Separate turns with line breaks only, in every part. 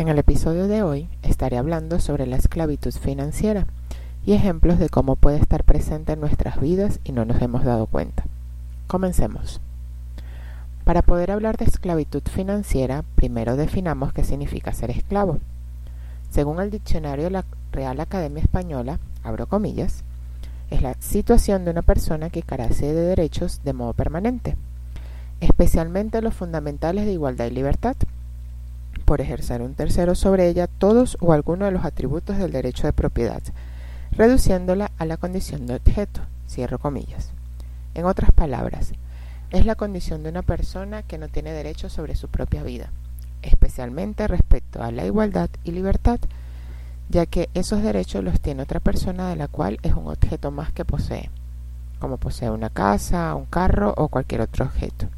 En el episodio de hoy estaré hablando sobre la esclavitud financiera y ejemplos de cómo puede estar presente en nuestras vidas y no nos hemos dado cuenta. Comencemos. Para poder hablar de esclavitud financiera, primero definamos qué significa ser esclavo. Según el diccionario de la Real Academia Española, abro comillas, es la situación de una persona que carece de derechos de modo permanente, especialmente los fundamentales de igualdad y libertad, por ejercer un tercero sobre ella todos o algunos de los atributos del derecho de propiedad, reduciéndola a la condición de objeto, cierro comillas. En otras palabras, es la condición de una persona que no tiene derecho sobre su propia vida, especialmente respecto a la igualdad y libertad, ya que esos derechos los tiene otra persona de la cual es un objeto más que posee, como posee una casa, un carro o cualquier otro objeto.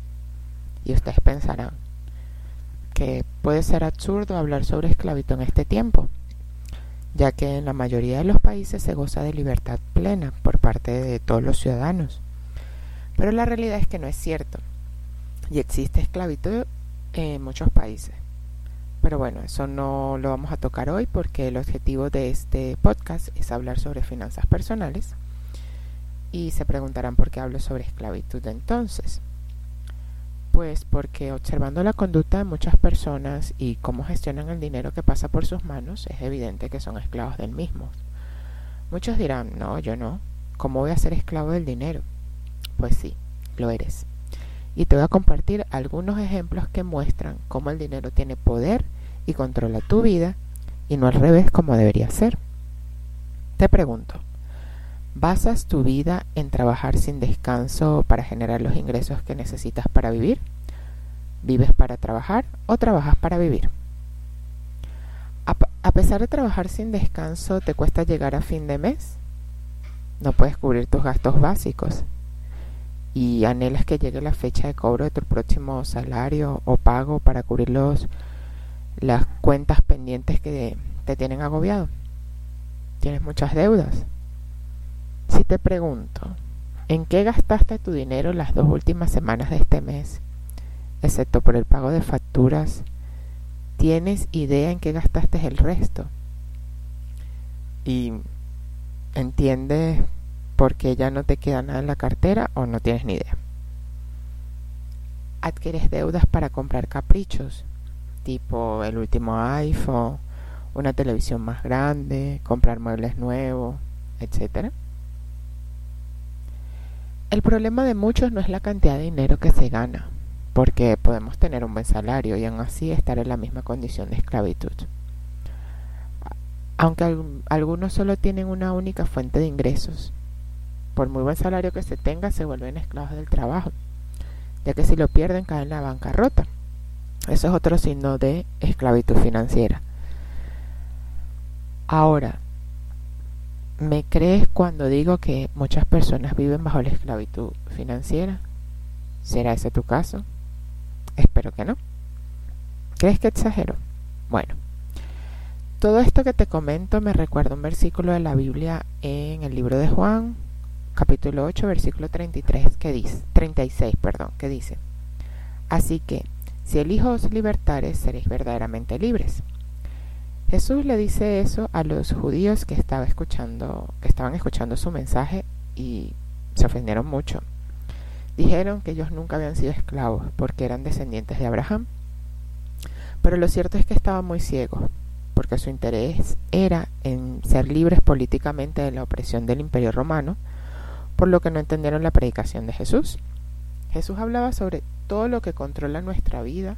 Y ustedes pensarán puede ser absurdo hablar sobre esclavitud en este tiempo, ya que en la mayoría de los países se goza de libertad plena por parte de todos los ciudadanos. Pero la realidad es que no es cierto, y existe esclavitud en muchos países. Pero bueno, eso no lo vamos a tocar hoy porque el objetivo de este podcast es hablar sobre finanzas personales. Y se preguntarán por qué hablo sobre esclavitud entonces. Pues porque observando la conducta de muchas personas y cómo gestionan el dinero que pasa por sus manos, es evidente que son esclavos del mismo. Muchos dirán, no, yo no. ¿Cómo voy a ser esclavo del dinero? Pues sí, lo eres. Y te voy a compartir algunos ejemplos que muestran cómo el dinero tiene poder y controla tu vida y no al revés como debería ser. Te pregunto, ¿Basas tu vida en trabajar sin descanso para generar los ingresos que necesitas para vivir? ¿Vives para trabajar o trabajas para vivir? A, pesar de trabajar sin descanso, ¿te cuesta llegar a fin de mes? No puedes cubrir tus gastos básicos y anhelas que llegue la fecha de cobro de tu próximo salario o pago para cubrir los, las cuentas pendientes que te tienen agobiado. Tienes muchas deudas si te pregunto, ¿en qué gastaste tu dinero las dos últimas semanas de este mes? Excepto por el pago de facturas, ¿tienes idea en qué gastaste el resto? Y entiendes por qué ya no te queda nada en la cartera o no tienes ni idea. Adquieres deudas para comprar caprichos, tipo el último iPhone, una televisión más grande, comprar muebles nuevos, etcétera. El problema de muchos no es la cantidad de dinero que se gana, porque podemos tener un buen salario y aún así estar en la misma condición de esclavitud. Aunque algunos solo tienen una única fuente de ingresos, por muy buen salario que se tenga, se vuelven esclavos del trabajo, ya que si lo pierden caen en la bancarrota. Eso es otro signo de esclavitud financiera. Ahora, ¿Me crees cuando digo que muchas personas viven bajo la esclavitud financiera? ¿Será ese tu caso? Espero que no. ¿Crees que exagero? Bueno, todo esto que te comento me recuerda un versículo de la Biblia en el libro de Juan, capítulo 8, versículo 33, que dice, 36, perdón, que dice, Así que, si el Hijo os libertare, seréis verdaderamente libres. Jesús le dice eso a los judíos que, estaba escuchando, que estaban escuchando su mensaje y se ofendieron mucho. Dijeron que ellos nunca habían sido esclavos porque eran descendientes de Abraham. Pero lo cierto es que estaban muy ciegos, porque su interés era en ser libres políticamente de la opresión del imperio romano, por lo que no entendieron la predicación de Jesús. Jesús hablaba sobre todo lo que controla nuestra vida,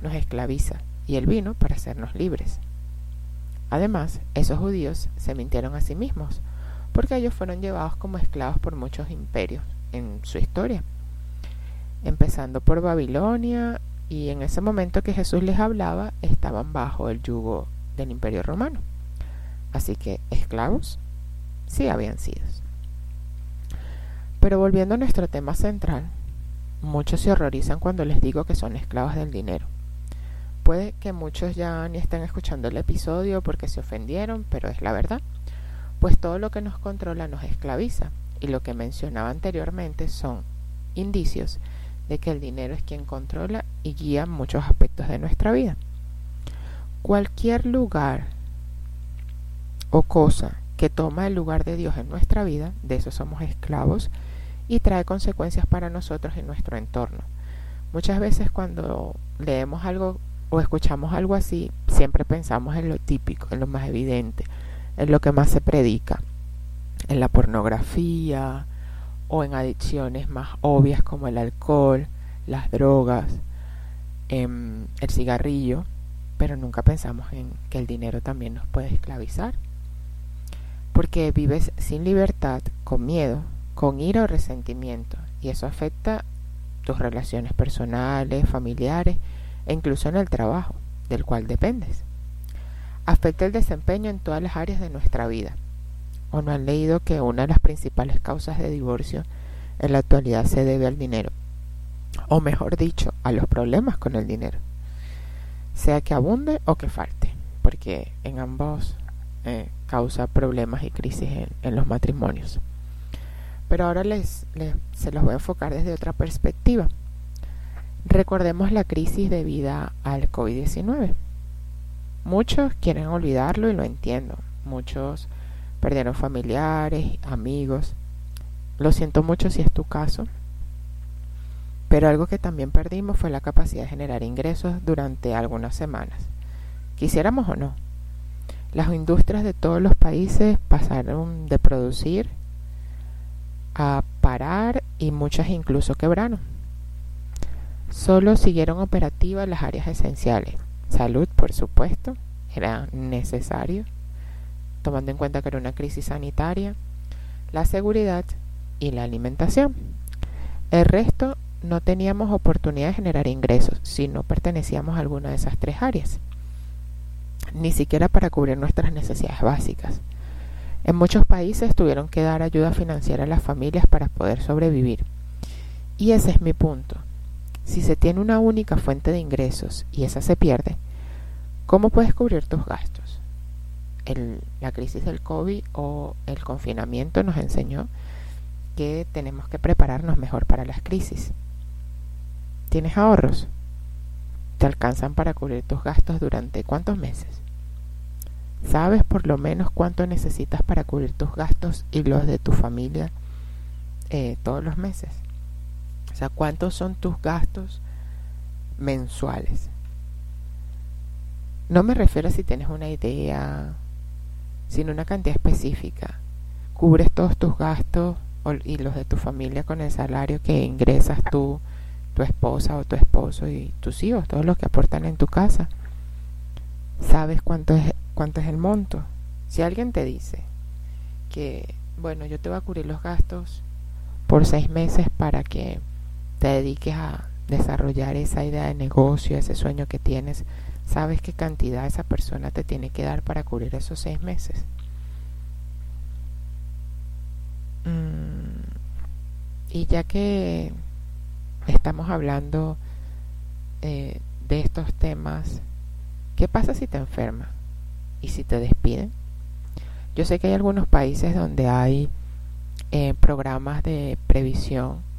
nos esclaviza, y él vino para hacernos libres. Además, esos judíos se mintieron a sí mismos, porque ellos fueron llevados como esclavos por muchos imperios en su historia, empezando por Babilonia, y en ese momento que Jesús les hablaba estaban bajo el yugo del imperio romano. Así que esclavos sí habían sido. Pero volviendo a nuestro tema central, muchos se horrorizan cuando les digo que son esclavos del dinero. Puede que muchos ya ni estén escuchando el episodio porque se ofendieron, pero es la verdad. Pues todo lo que nos controla nos esclaviza. Y lo que mencionaba anteriormente son indicios de que el dinero es quien controla y guía muchos aspectos de nuestra vida. Cualquier lugar o cosa que toma el lugar de Dios en nuestra vida, de eso somos esclavos, y trae consecuencias para nosotros en nuestro entorno. Muchas veces cuando leemos algo o escuchamos algo así, siempre pensamos en lo típico, en lo más evidente, en lo que más se predica, en la pornografía o en adicciones más obvias como el alcohol, las drogas, em, el cigarrillo, pero nunca pensamos en que el dinero también nos puede esclavizar. Porque vives sin libertad, con miedo, con ira o resentimiento, y eso afecta tus relaciones personales, familiares e incluso en el trabajo, del cual dependes. Afecta el desempeño en todas las áreas de nuestra vida. ¿O no han leído que una de las principales causas de divorcio en la actualidad se debe al dinero? O mejor dicho, a los problemas con el dinero. Sea que abunde o que falte, porque en ambos eh, causa problemas y crisis en, los matrimonios. Pero ahora les, se los voy a enfocar desde otra perspectiva. Recordemos la crisis debida al COVID-19. Muchos quieren olvidarlo y lo entiendo. Muchos perdieron familiares, amigos. Lo siento mucho si es tu caso. Pero algo que también perdimos fue la capacidad de generar ingresos durante algunas semanas. Quisiéramos o no. Las industrias de todos los países pasaron de producir a parar y muchas incluso quebraron. Solo siguieron operativas las áreas esenciales. Salud, por supuesto, era necesario, tomando en cuenta que era una crisis sanitaria, la seguridad y la alimentación. El resto no teníamos oportunidad de generar ingresos si no pertenecíamos a alguna de esas tres áreas, ni siquiera para cubrir nuestras necesidades básicas. En muchos países tuvieron que dar ayuda financiera a las familias para poder sobrevivir. Y ese es mi punto. Si se tiene una única fuente de ingresos y esa se pierde, ¿cómo puedes cubrir tus gastos? la crisis del COVID o el confinamiento nos enseñó que tenemos que prepararnos mejor para las crisis. ¿Tienes ahorros? ¿Te alcanzan para cubrir tus gastos durante cuántos meses? ¿Sabes por lo menos cuánto necesitas para cubrir tus gastos y los de tu familia eh, todos los meses? O sea, ¿cuántos son tus gastos mensuales? No me refiero a si tienes una idea, sino una cantidad específica. ¿Cubres todos tus gastos y los de tu familia con el salario que ingresas tú, tu esposa o tu esposo y tus hijos, todos los que aportan en tu casa? ¿Sabes cuánto es, cuánto es el monto? Si alguien te dice que, bueno, yo te voy a cubrir los gastos por seis meses para que te dediques a desarrollar esa idea de negocio, ese sueño que tienes, sabes qué cantidad esa persona te tiene que dar para cubrir esos seis meses. Mm, y ya que estamos hablando eh, de estos temas, ¿qué pasa si te enfermas? ¿Y si te despiden? Yo sé que hay algunos países donde hay eh, programas de previsión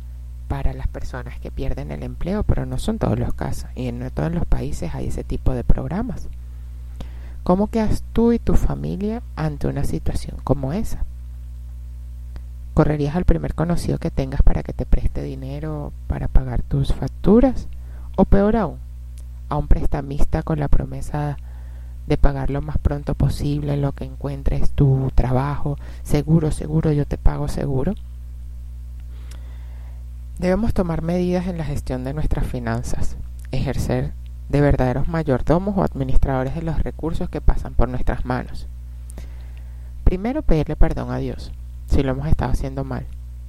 para las personas que pierden el empleo, pero no son todos los casos y en no todos los países hay ese tipo de programas. ¿Cómo quedas tú y tu familia ante una situación como esa? ¿Correrías al primer conocido que tengas para que te preste dinero para pagar tus facturas? ¿O peor aún, a un prestamista con la promesa de pagar lo más pronto posible lo que encuentres tu trabajo? Seguro, seguro, yo te pago seguro. Debemos tomar medidas en la gestión de nuestras finanzas, ejercer de verdaderos mayordomos o administradores de los recursos que pasan por nuestras manos. Primero pedirle perdón a Dios si lo hemos estado haciendo mal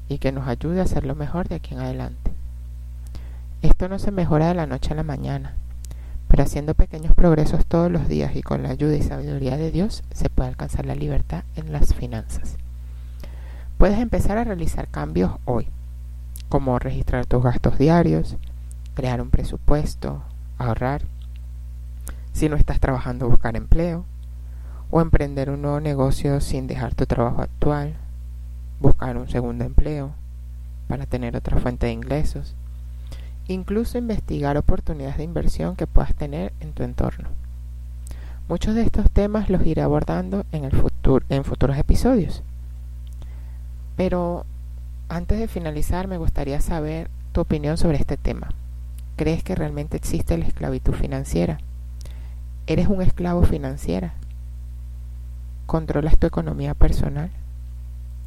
y que nos ayude a hacerlo mejor de aquí en adelante. Esto no se mejora de la noche a la mañana, pero haciendo pequeños progresos todos los días y con la ayuda y sabiduría de Dios se puede alcanzar la libertad en las finanzas. Puedes empezar a realizar cambios hoy como registrar tus gastos diarios, crear un presupuesto, ahorrar, si no estás trabajando buscar empleo, o emprender un nuevo negocio sin dejar tu trabajo actual, buscar un segundo empleo para tener otra fuente de ingresos, incluso investigar oportunidades de inversión que puedas tener en tu entorno. Muchos de estos temas los iré abordando en, el futuro, en futuros episodios. Pero antes de finalizar me gustaría saber tu opinión sobre este tema. ¿Crees que realmente existe la esclavitud financiera? ¿Eres un esclavo financiera? ¿Controlas tu economía personal?